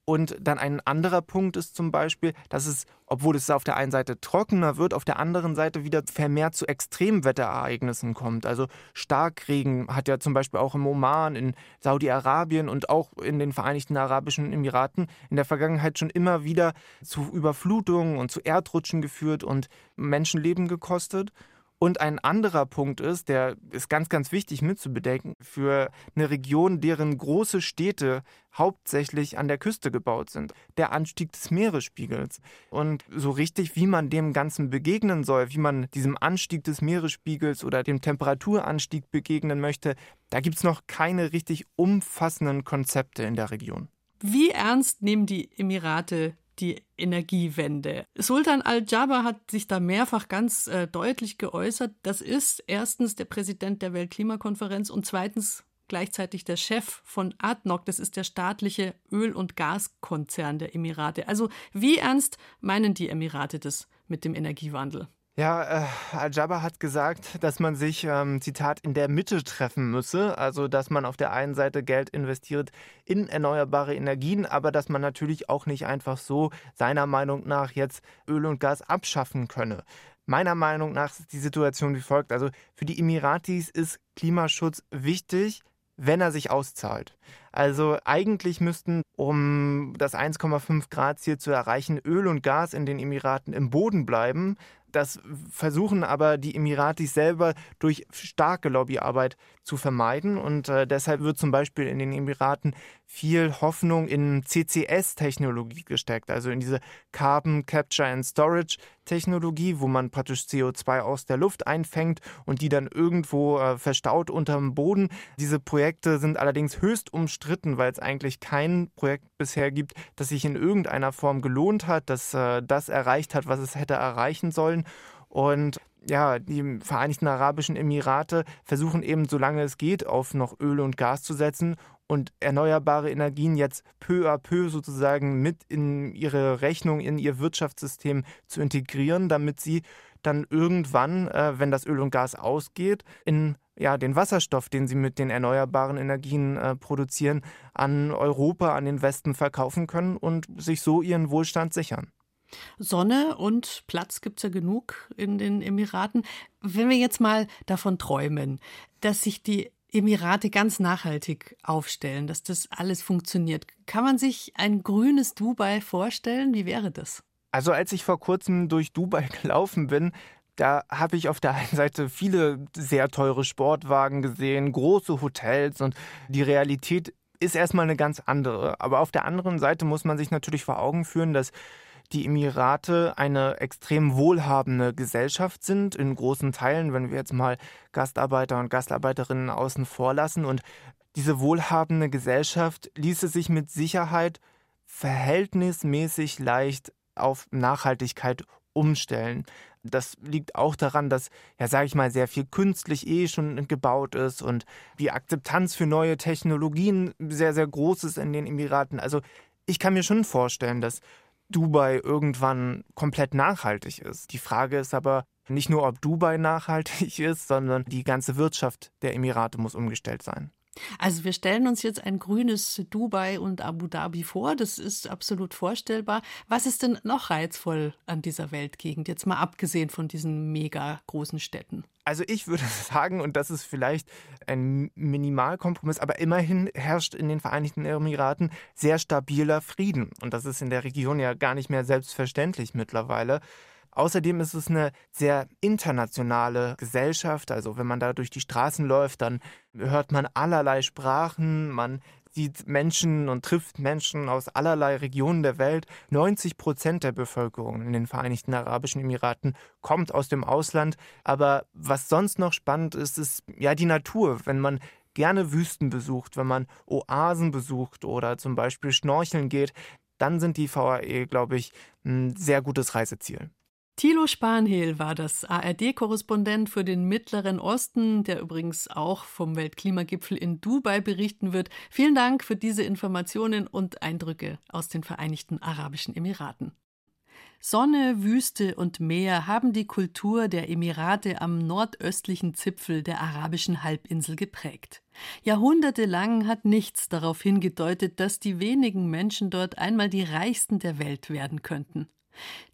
Und dann ein anderer Punkt ist zum Beispiel, dass es, obwohl es auf der einen Seite trockener wird, auf der anderen Seite wieder vermehrt zu Extremwetterereignissen kommt. Also Starkregen hat ja zum Beispiel auch im Oman, in Saudi-Arabien und auch in den Vereinigten Arabischen Emiraten in der Vergangenheit schon immer wieder zu Überflutungen und zu Erdrutschen geführt und Menschenleben gekostet. Und ein anderer Punkt ist, der ist ganz, ganz wichtig mitzubedenken, für eine Region, deren große Städte hauptsächlich an der Küste gebaut sind, der Anstieg des Meeresspiegels. Und so richtig, wie man dem Ganzen begegnen soll, wie man diesem Anstieg des Meeresspiegels oder dem Temperaturanstieg begegnen möchte, da gibt es noch keine richtig umfassenden Konzepte in der Region. Wie ernst nehmen die Emirate die Energiewende. Sultan al-Jaber hat sich da mehrfach ganz äh, deutlich geäußert. Das ist erstens der Präsident der Weltklimakonferenz und zweitens gleichzeitig der Chef von ADNOC. Das ist der staatliche Öl- und Gaskonzern der Emirate. Also wie ernst meinen die Emirate das mit dem Energiewandel? Ja, äh, Al-Jaber hat gesagt, dass man sich, ähm, Zitat, in der Mitte treffen müsse. Also, dass man auf der einen Seite Geld investiert in erneuerbare Energien, aber dass man natürlich auch nicht einfach so seiner Meinung nach jetzt Öl und Gas abschaffen könne. Meiner Meinung nach ist die Situation wie folgt. Also, für die Emiratis ist Klimaschutz wichtig, wenn er sich auszahlt. Also eigentlich müssten, um das 1,5 Grad Ziel zu erreichen, Öl und Gas in den Emiraten im Boden bleiben. Das versuchen aber die Emiratis selber durch starke Lobbyarbeit zu vermeiden. Und äh, deshalb wird zum Beispiel in den Emiraten viel Hoffnung in CCS-Technologie gesteckt, also in diese Carbon Capture and Storage Technologie, wo man praktisch CO2 aus der Luft einfängt und die dann irgendwo äh, verstaut unterm Boden. Diese Projekte sind allerdings höchst umstritten, weil es eigentlich kein Projekt bisher gibt, das sich in irgendeiner Form gelohnt hat, das äh, das erreicht hat, was es hätte erreichen sollen. Und ja, die Vereinigten Arabischen Emirate versuchen eben, solange es geht, auf noch Öl und Gas zu setzen und erneuerbare Energien jetzt peu à peu sozusagen mit in ihre Rechnung, in ihr Wirtschaftssystem zu integrieren, damit sie dann irgendwann, äh, wenn das Öl und Gas ausgeht, in ja, den Wasserstoff, den sie mit den erneuerbaren Energien äh, produzieren, an Europa, an den Westen verkaufen können und sich so ihren Wohlstand sichern. Sonne und Platz gibt es ja genug in den Emiraten. Wenn wir jetzt mal davon träumen, dass sich die Emirate ganz nachhaltig aufstellen, dass das alles funktioniert. Kann man sich ein grünes Dubai vorstellen? Wie wäre das? Also als ich vor kurzem durch Dubai gelaufen bin, da habe ich auf der einen Seite viele sehr teure Sportwagen gesehen, große Hotels und die Realität ist erstmal eine ganz andere. Aber auf der anderen Seite muss man sich natürlich vor Augen führen, dass die Emirate eine extrem wohlhabende Gesellschaft sind, in großen Teilen, wenn wir jetzt mal Gastarbeiter und Gastarbeiterinnen außen vor lassen. Und diese wohlhabende Gesellschaft ließe sich mit Sicherheit verhältnismäßig leicht auf Nachhaltigkeit umstellen. Das liegt auch daran, dass, ja, sage ich mal, sehr viel künstlich eh schon gebaut ist und die Akzeptanz für neue Technologien sehr, sehr groß ist in den Emiraten. Also Ich kann mir schon vorstellen, dass Dubai irgendwann komplett nachhaltig ist. Die Frage ist aber nicht nur, ob Dubai nachhaltig ist, sondern die ganze Wirtschaft der Emirate muss umgestellt sein. Also wir stellen uns jetzt ein grünes Dubai und Abu Dhabi vor. Das ist absolut vorstellbar. Was ist denn noch reizvoll an dieser Weltgegend, jetzt mal abgesehen von diesen mega großen Städten? Also ich würde sagen, und das ist vielleicht ein Minimalkompromiss, aber immerhin herrscht in den Vereinigten Emiraten sehr stabiler Frieden. Und das ist in der Region ja gar nicht mehr selbstverständlich mittlerweile. Außerdem ist es eine sehr internationale Gesellschaft. Also wenn man da durch die Straßen läuft, dann hört man allerlei Sprachen, man sieht Menschen und trifft Menschen aus allerlei Regionen der Welt. 90 Prozent der Bevölkerung in den Vereinigten Arabischen Emiraten kommt aus dem Ausland. Aber was sonst noch spannend ist, ist ja die Natur. Wenn man gerne Wüsten besucht, wenn man Oasen besucht oder zum Beispiel schnorcheln geht, dann sind die VAE, glaube ich, ein sehr gutes Reiseziel. Thilo Spanhehl war das ARD-Korrespondent für den Mittleren Osten, der übrigens auch vom Weltklimagipfel in Dubai berichten wird. Vielen Dank für diese Informationen und Eindrücke aus den Vereinigten Arabischen Emiraten. Sonne, Wüste und Meer haben die Kultur der Emirate am nordöstlichen Zipfel der arabischen Halbinsel geprägt. Jahrhundertelang hat nichts darauf hingedeutet, dass die wenigen Menschen dort einmal die reichsten der Welt werden könnten.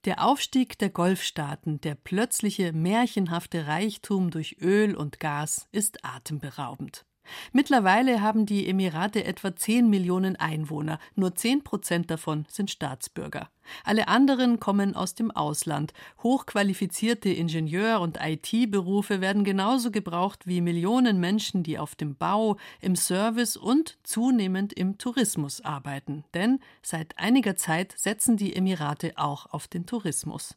Der Aufstieg der Golfstaaten, der plötzliche märchenhafte Reichtum durch Öl und Gas ist atemberaubend. Mittlerweile haben die Emirate etwa 10 Millionen Einwohner, nur 10 Prozent davon sind Staatsbürger. Alle anderen kommen aus dem Ausland. Hochqualifizierte Ingenieur- und IT-Berufe werden genauso gebraucht wie Millionen Menschen, die auf dem Bau, im Service und zunehmend im Tourismus arbeiten. Denn seit einiger Zeit setzen die Emirate auch auf den Tourismus.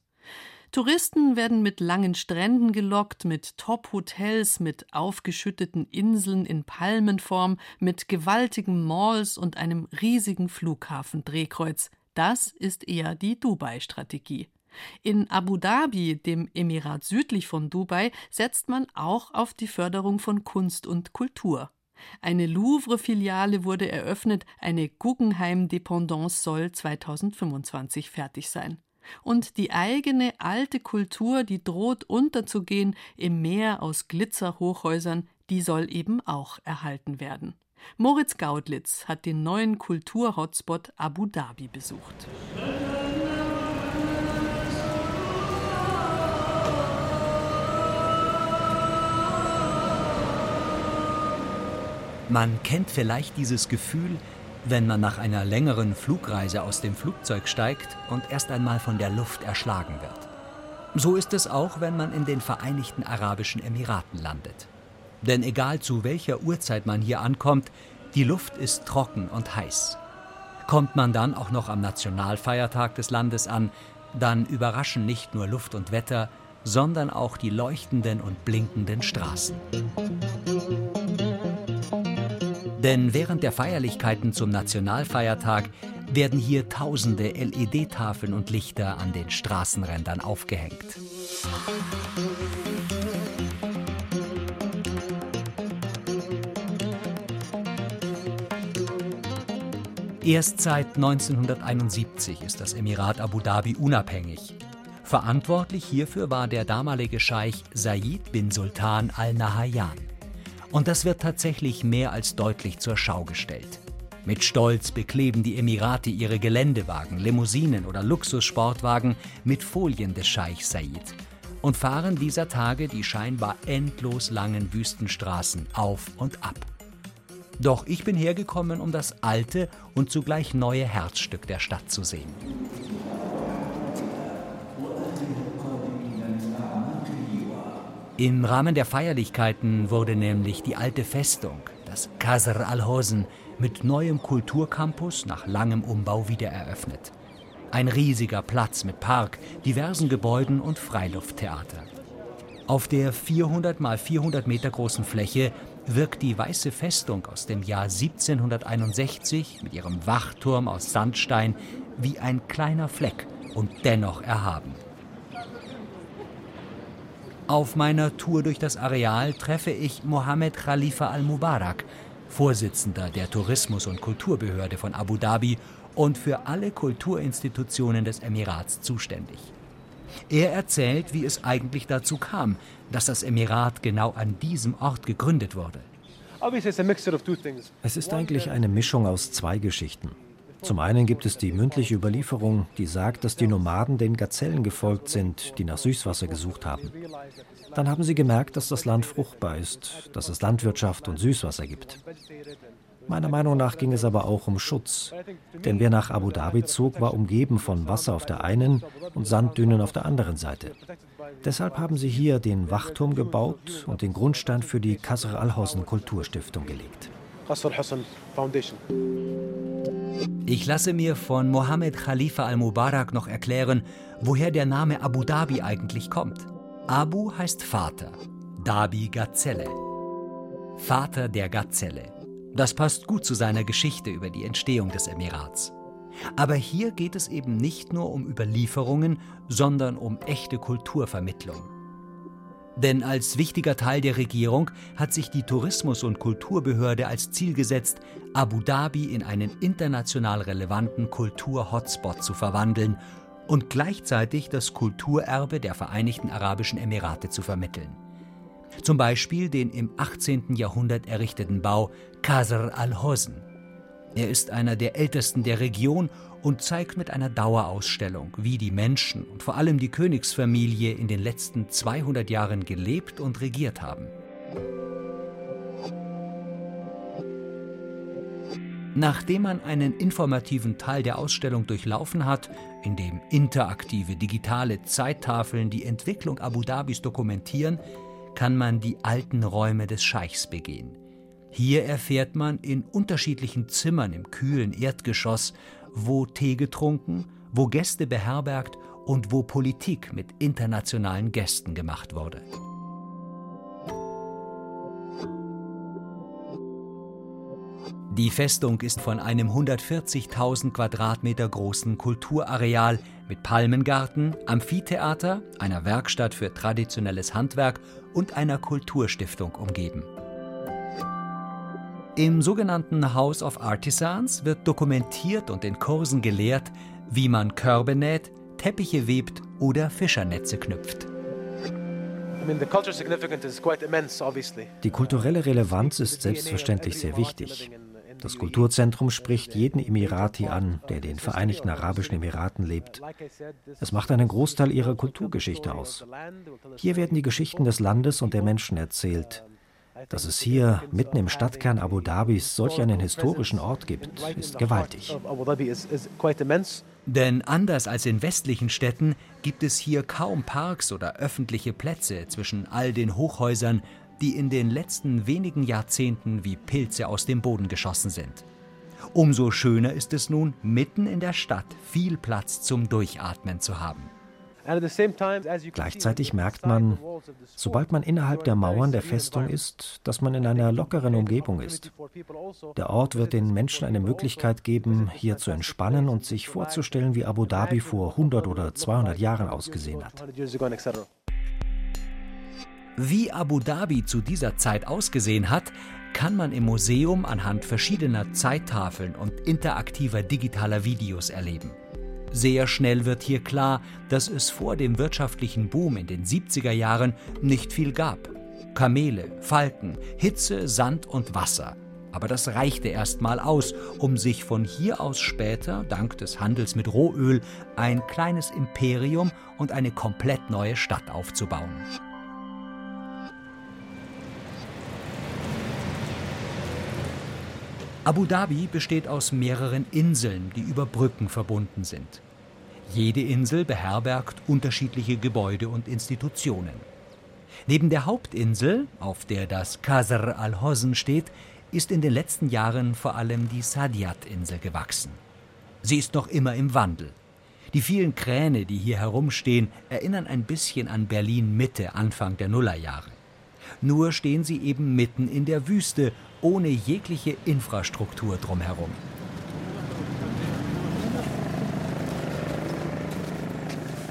Touristen werden mit langen Stränden gelockt, mit Top-Hotels, mit aufgeschütteten Inseln in Palmenform, mit gewaltigen Malls und einem riesigen Flughafen-Drehkreuz. Das ist eher die Dubai-Strategie. In Abu Dhabi, dem Emirat südlich von Dubai, setzt man auch auf die Förderung von Kunst und Kultur. Eine Louvre-Filiale wurde eröffnet, eine Guggenheim-Dependance soll 2025 fertig sein. Und die eigene alte Kultur, die droht unterzugehen im Meer aus Glitzerhochhäusern, die soll eben auch erhalten werden. Moritz Gaudlitz hat den neuen Kultur-Hotspot Abu Dhabi besucht. Man kennt vielleicht dieses Gefühl, wenn man nach einer längeren Flugreise aus dem Flugzeug steigt und erst einmal von der Luft erschlagen wird. So ist es auch, wenn man in den Vereinigten Arabischen Emiraten landet. Denn egal zu welcher Uhrzeit man hier ankommt, die Luft ist trocken und heiß. Kommt man dann auch noch am Nationalfeiertag des Landes an, dann überraschen nicht nur Luft und Wetter, sondern auch die leuchtenden und blinkenden Straßen. Denn während der Feierlichkeiten zum Nationalfeiertag werden hier tausende LED-Tafeln und Lichter an den Straßenrändern aufgehängt. Erst seit 1971 ist das Emirat Abu Dhabi unabhängig. Verantwortlich hierfür war der damalige Scheich Said bin Sultan al Nahyan. Und das wird tatsächlich mehr als deutlich zur Schau gestellt. Mit Stolz bekleben die Emirate ihre Geländewagen, Limousinen oder Luxussportwagen mit Folien des Scheich Said und fahren dieser Tage die scheinbar endlos langen Wüstenstraßen auf und ab. Doch ich bin hergekommen, um das alte und zugleich neue Herzstück der Stadt zu sehen. Im Rahmen der Feierlichkeiten wurde nämlich die alte Festung, das Qasr al-Hosen, mit neuem Kulturcampus nach langem Umbau wiedereröffnet. Ein riesiger Platz mit Park, diversen Gebäuden und Freilufttheater. Auf der 400 mal 400 Meter großen Fläche wirkt die weiße Festung aus dem Jahr 1761 mit ihrem Wachturm aus Sandstein wie ein kleiner Fleck und dennoch erhaben. Auf meiner Tour durch das Areal treffe ich Mohammed Khalifa al-Mubarak, Vorsitzender der Tourismus- und Kulturbehörde von Abu Dhabi und für alle Kulturinstitutionen des Emirats zuständig. Er erzählt, wie es eigentlich dazu kam, dass das Emirat genau an diesem Ort gegründet wurde. Es ist eigentlich eine Mischung aus zwei Geschichten. Zum einen gibt es die mündliche Überlieferung, die sagt, dass die Nomaden den Gazellen gefolgt sind, die nach Süßwasser gesucht haben. Dann haben sie gemerkt, dass das Land fruchtbar ist, dass es Landwirtschaft und Süßwasser gibt. Meiner Meinung nach ging es aber auch um Schutz. Denn wer nach Abu Dhabi zog, war umgeben von Wasser auf der einen und Sanddünen auf der anderen Seite. Deshalb haben sie hier den Wachturm gebaut und den Grundstein für die Kasr al-Hosn Kulturstiftung gelegt. Ich lasse mir von Mohammed Khalifa al-Mubarak noch erklären, woher der Name Abu Dhabi eigentlich kommt. Abu heißt Vater, Dhabi Gazelle. Vater der Gazelle. Das passt gut zu seiner Geschichte über die Entstehung des Emirats. Aber hier geht es eben nicht nur um Überlieferungen, sondern um echte Kulturvermittlung. Denn als wichtiger Teil der Regierung hat sich die Tourismus- und Kulturbehörde als Ziel gesetzt, Abu Dhabi in einen international relevanten Kultur-Hotspot zu verwandeln und gleichzeitig das Kulturerbe der Vereinigten Arabischen Emirate zu vermitteln. Zum Beispiel den im 18. Jahrhundert errichteten Bau Qasr al-Hosn. Er ist einer der ältesten der Region und zeigt mit einer Dauerausstellung, wie die Menschen und vor allem die Königsfamilie in den letzten 200 Jahren gelebt und regiert haben. Nachdem man einen informativen Teil der Ausstellung durchlaufen hat, in dem interaktive digitale Zeittafeln die Entwicklung Abu Dhabis dokumentieren, kann man die alten Räume des Scheichs begehen. Hier erfährt man in unterschiedlichen Zimmern im kühlen Erdgeschoss, wo Tee getrunken, wo Gäste beherbergt und wo Politik mit internationalen Gästen gemacht wurde. Die Festung ist von einem 140.000 Quadratmeter großen Kulturareal mit Palmengarten, Amphitheater, einer Werkstatt für traditionelles Handwerk und einer Kulturstiftung umgeben. Im sogenannten House of Artisans wird dokumentiert und in Kursen gelehrt, wie man Körbe näht, Teppiche webt oder Fischernetze knüpft. Die kulturelle Relevanz ist selbstverständlich sehr wichtig. Das Kulturzentrum spricht jeden Emirati an, der in den Vereinigten Arabischen Emiraten lebt. Es macht einen Großteil ihrer Kulturgeschichte aus. Hier werden die Geschichten des Landes und der Menschen erzählt. Dass es hier mitten im Stadtkern Abu Dhabis solch einen historischen Ort gibt, ist gewaltig. Denn anders als in westlichen Städten gibt es hier kaum Parks oder öffentliche Plätze zwischen all den Hochhäusern, die in den letzten wenigen Jahrzehnten wie Pilze aus dem Boden geschossen sind. Umso schöner ist es nun, mitten in der Stadt viel Platz zum Durchatmen zu haben. Gleichzeitig merkt man, sobald man innerhalb der Mauern der Festung ist, dass man in einer lockeren Umgebung ist. Der Ort wird den Menschen eine Möglichkeit geben, hier zu entspannen und sich vorzustellen, wie Abu Dhabi vor 100 oder 200 Jahren ausgesehen hat. Wie Abu Dhabi zu dieser Zeit ausgesehen hat, kann man im Museum anhand verschiedener Zeittafeln und interaktiver digitaler Videos erleben. Sehr schnell wird hier klar, dass es vor dem wirtschaftlichen Boom in den 70er Jahren nicht viel gab. Kamele, Falken, Hitze, Sand und Wasser. Aber das reichte erst mal aus, um sich von hier aus später, dank des Handels mit Rohöl, ein kleines Imperium und eine komplett neue Stadt aufzubauen. Abu Dhabi besteht aus mehreren Inseln, die über Brücken verbunden sind. Jede Insel beherbergt unterschiedliche Gebäude und Institutionen. Neben der Hauptinsel, auf der das Qasr al-Hosn steht, ist in den letzten Jahren vor allem die Sadiat-Insel gewachsen. Sie ist noch immer im Wandel. Die vielen Kräne, die hier herumstehen, erinnern ein bisschen an Berlin Mitte Anfang der Nullerjahre. Nur stehen sie eben mitten in der Wüste ohne jegliche Infrastruktur drumherum.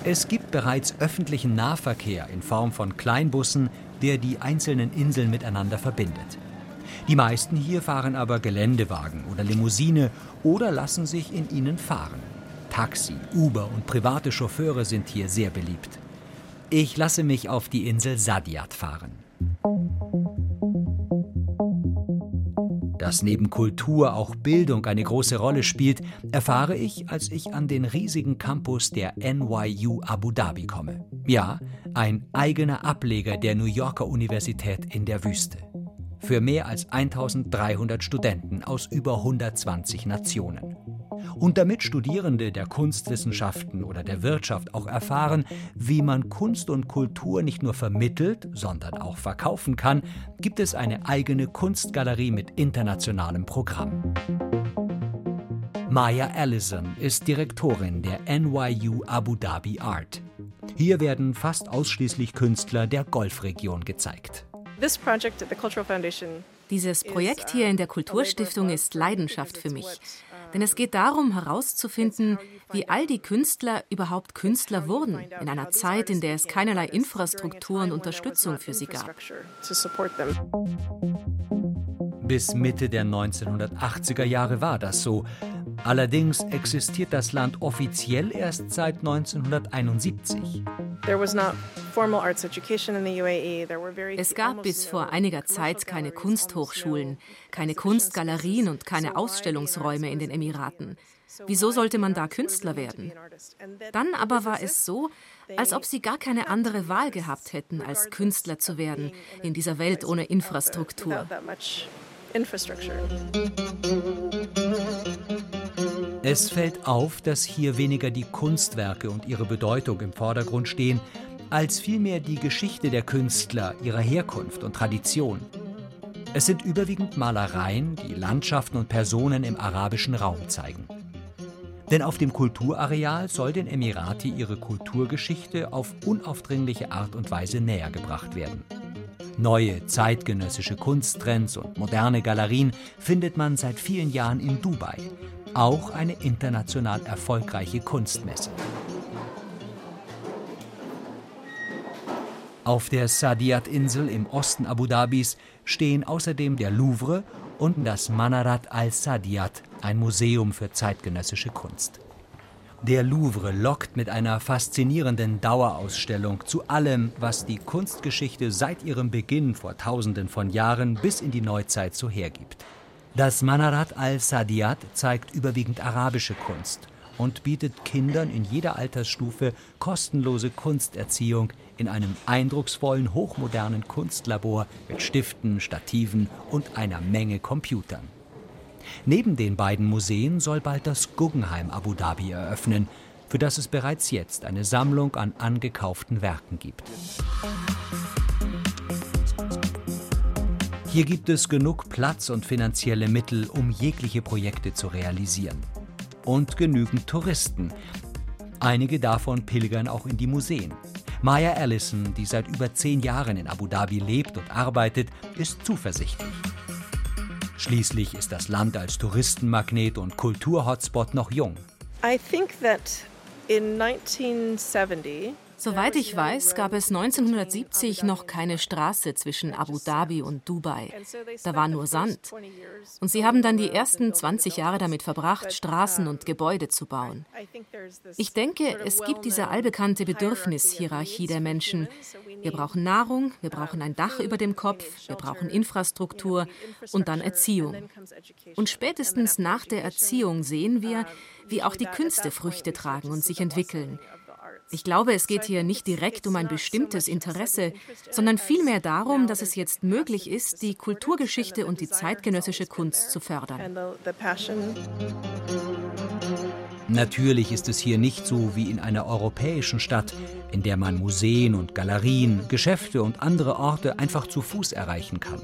Es gibt bereits öffentlichen Nahverkehr in Form von Kleinbussen, der die einzelnen Inseln miteinander verbindet. Die meisten hier fahren aber Geländewagen oder Limousine oder lassen sich in ihnen fahren. Taxi, Uber und private Chauffeure sind hier sehr beliebt. Ich lasse mich auf die Insel Sadiat fahren. Dass neben Kultur auch Bildung eine große Rolle spielt, erfahre ich, als ich an den riesigen Campus der NYU Abu Dhabi komme. Ja, ein eigener Ableger der New Yorker Universität in der Wüste für mehr als 1300 Studenten aus über 120 Nationen. Und damit Studierende der Kunstwissenschaften oder der Wirtschaft auch erfahren, wie man Kunst und Kultur nicht nur vermittelt, sondern auch verkaufen kann, gibt es eine eigene Kunstgalerie mit internationalem Programm. Maya Allison ist Direktorin der NYU Abu Dhabi Art. Hier werden fast ausschließlich Künstler der Golfregion gezeigt. Dieses Projekt hier in der Kulturstiftung ist Leidenschaft für mich. Denn es geht darum, herauszufinden, wie all die Künstler überhaupt Künstler wurden, in einer Zeit, in der es keinerlei Infrastruktur und Unterstützung für sie gab. Bis Mitte der 1980er Jahre war das so. Allerdings existiert das Land offiziell erst seit 1971. Es gab bis vor einiger Zeit keine Kunsthochschulen, keine Kunstgalerien und keine Ausstellungsräume in den Emiraten. Wieso sollte man da Künstler werden? Dann aber war es so, als ob sie gar keine andere Wahl gehabt hätten, als Künstler zu werden in dieser Welt ohne Infrastruktur. Es fällt auf, dass hier weniger die Kunstwerke und ihre Bedeutung im Vordergrund stehen, als vielmehr die Geschichte der Künstler, ihrer Herkunft und Tradition. Es sind überwiegend Malereien, die Landschaften und Personen im arabischen Raum zeigen. Denn auf dem Kulturareal soll den Emirati ihre Kulturgeschichte auf unaufdringliche Art und Weise näher gebracht werden. Neue zeitgenössische Kunsttrends und moderne Galerien findet man seit vielen Jahren in Dubai, auch eine international erfolgreiche Kunstmesse. Auf der Sadiat-Insel im Osten Abu Dhabis stehen außerdem der Louvre und das Manarat al-Sadiat, ein Museum für zeitgenössische Kunst. Der Louvre lockt mit einer faszinierenden Dauerausstellung zu allem, was die Kunstgeschichte seit ihrem Beginn vor Tausenden von Jahren bis in die Neuzeit so hergibt. Das Manarat al-Sadiat zeigt überwiegend arabische Kunst und bietet Kindern in jeder Altersstufe kostenlose Kunsterziehung in einem eindrucksvollen, hochmodernen Kunstlabor mit Stiften, Stativen und einer Menge Computern. Neben den beiden Museen soll bald das Guggenheim Abu Dhabi eröffnen, für das es bereits jetzt eine Sammlung an angekauften Werken gibt. Hier gibt es genug Platz und finanzielle Mittel, um jegliche Projekte zu realisieren. Und genügend Touristen. Einige davon pilgern auch in die Museen. Maya Allison, die seit über zehn Jahren in Abu Dhabi lebt und arbeitet, ist zuversichtlich. Schließlich ist das Land als Touristenmagnet und Kulturhotspot noch jung. I think that in 1970 Soweit ich weiß, gab es 1970 noch keine Straße zwischen Abu Dhabi und Dubai. Da war nur Sand. Und sie haben dann die ersten 20 Jahre damit verbracht, Straßen und Gebäude zu bauen. Ich denke, es gibt diese allbekannte Bedürfnishierarchie der Menschen. Wir brauchen Nahrung, wir brauchen ein Dach über dem Kopf, wir brauchen Infrastruktur und dann Erziehung. Und spätestens nach der Erziehung sehen wir, wie auch die Künste Früchte tragen und sich entwickeln. Ich glaube, es geht hier nicht direkt um ein bestimmtes Interesse, sondern vielmehr darum, dass es jetzt möglich ist, die Kulturgeschichte und die zeitgenössische Kunst zu fördern. Natürlich ist es hier nicht so wie in einer europäischen Stadt, in der man Museen und Galerien, Geschäfte und andere Orte einfach zu Fuß erreichen kann.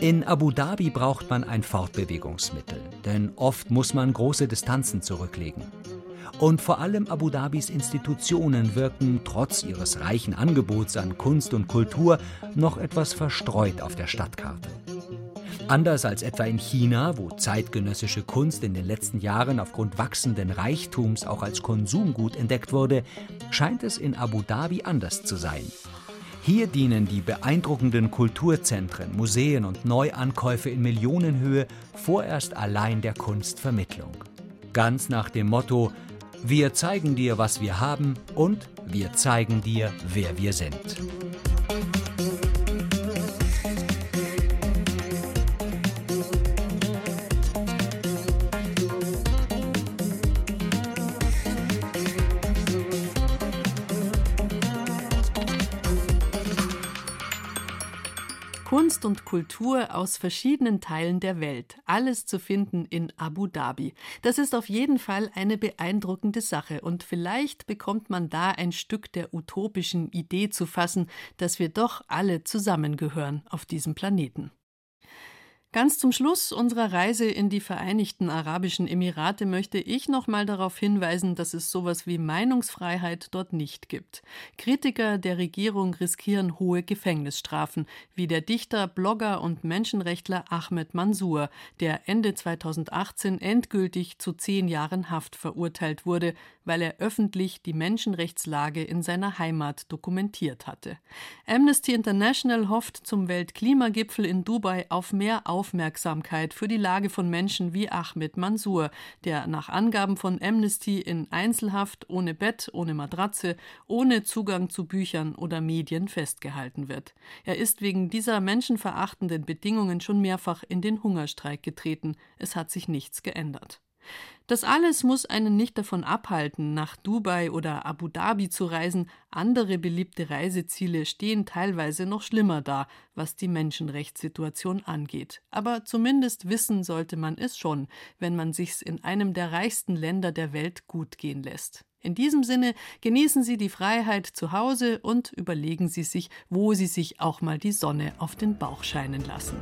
In Abu Dhabi braucht man ein Fortbewegungsmittel, denn oft muss man große Distanzen zurücklegen. Und vor allem Abu Dhabis Institutionen wirken trotz ihres reichen Angebots an Kunst und Kultur noch etwas verstreut auf der Stadtkarte. Anders als etwa in China, wo zeitgenössische Kunst in den letzten Jahren aufgrund wachsenden Reichtums auch als Konsumgut entdeckt wurde, scheint es in Abu Dhabi anders zu sein. Hier dienen die beeindruckenden Kulturzentren, Museen und Neuankäufe in Millionenhöhe vorerst allein der Kunstvermittlung. Ganz nach dem Motto, wir zeigen dir, was wir haben und wir zeigen dir, wer wir sind. Und Kultur aus verschiedenen Teilen der Welt, alles zu finden in Abu Dhabi. Das ist auf jeden Fall eine beeindruckende Sache und vielleicht bekommt man da ein Stück der utopischen Idee zu fassen, dass wir doch alle zusammengehören auf diesem Planeten. Ganz zum Schluss unserer Reise in die Vereinigten Arabischen Emirate möchte ich noch mal darauf hinweisen, dass es sowas wie Meinungsfreiheit dort nicht gibt. Kritiker der Regierung riskieren hohe Gefängnisstrafen, wie der Dichter, Blogger und Menschenrechtler Ahmed Mansour, der Ende 2018 endgültig zu zehn Jahren Haft verurteilt wurde, weil er öffentlich die Menschenrechtslage in seiner Heimat dokumentiert hatte. Amnesty International hofft zum Weltklimagipfel in Dubai auf mehr Aufmerksamkeit für die Lage von Menschen wie Ahmed Mansour, der nach Angaben von Amnesty in Einzelhaft, ohne Bett, ohne Matratze, ohne Zugang zu Büchern oder Medien festgehalten wird. Er ist wegen dieser menschenverachtenden Bedingungen schon mehrfach in den Hungerstreik getreten. Es hat sich nichts geändert. Das alles muss einen nicht davon abhalten, nach Dubai oder Abu Dhabi zu reisen. Andere beliebte Reiseziele stehen teilweise noch schlimmer da, was die Menschenrechtssituation angeht. Aber zumindest wissen sollte man es schon, wenn man sich's in einem der reichsten Länder der Welt gut gehen lässt. In diesem Sinne genießen Sie die Freiheit zu Hause und überlegen Sie sich, wo Sie sich auch mal die Sonne auf den Bauch scheinen lassen.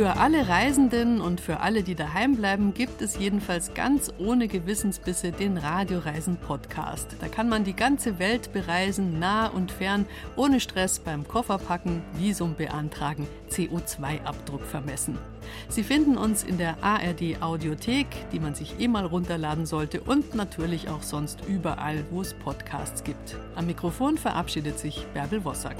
Für alle Reisenden und für alle, die daheim bleiben, gibt es jedenfalls ganz ohne Gewissensbisse den Radioreisen Podcast. Da kann man die ganze Welt bereisen, nah und fern, ohne Stress beim Kofferpacken, Visum beantragen, CO2-Abdruck vermessen. Sie finden uns in der ARD Audiothek, die man sich eh mal runterladen sollte und natürlich auch sonst überall, wo es Podcasts gibt. Am Mikrofon verabschiedet sich Bärbel Wossack.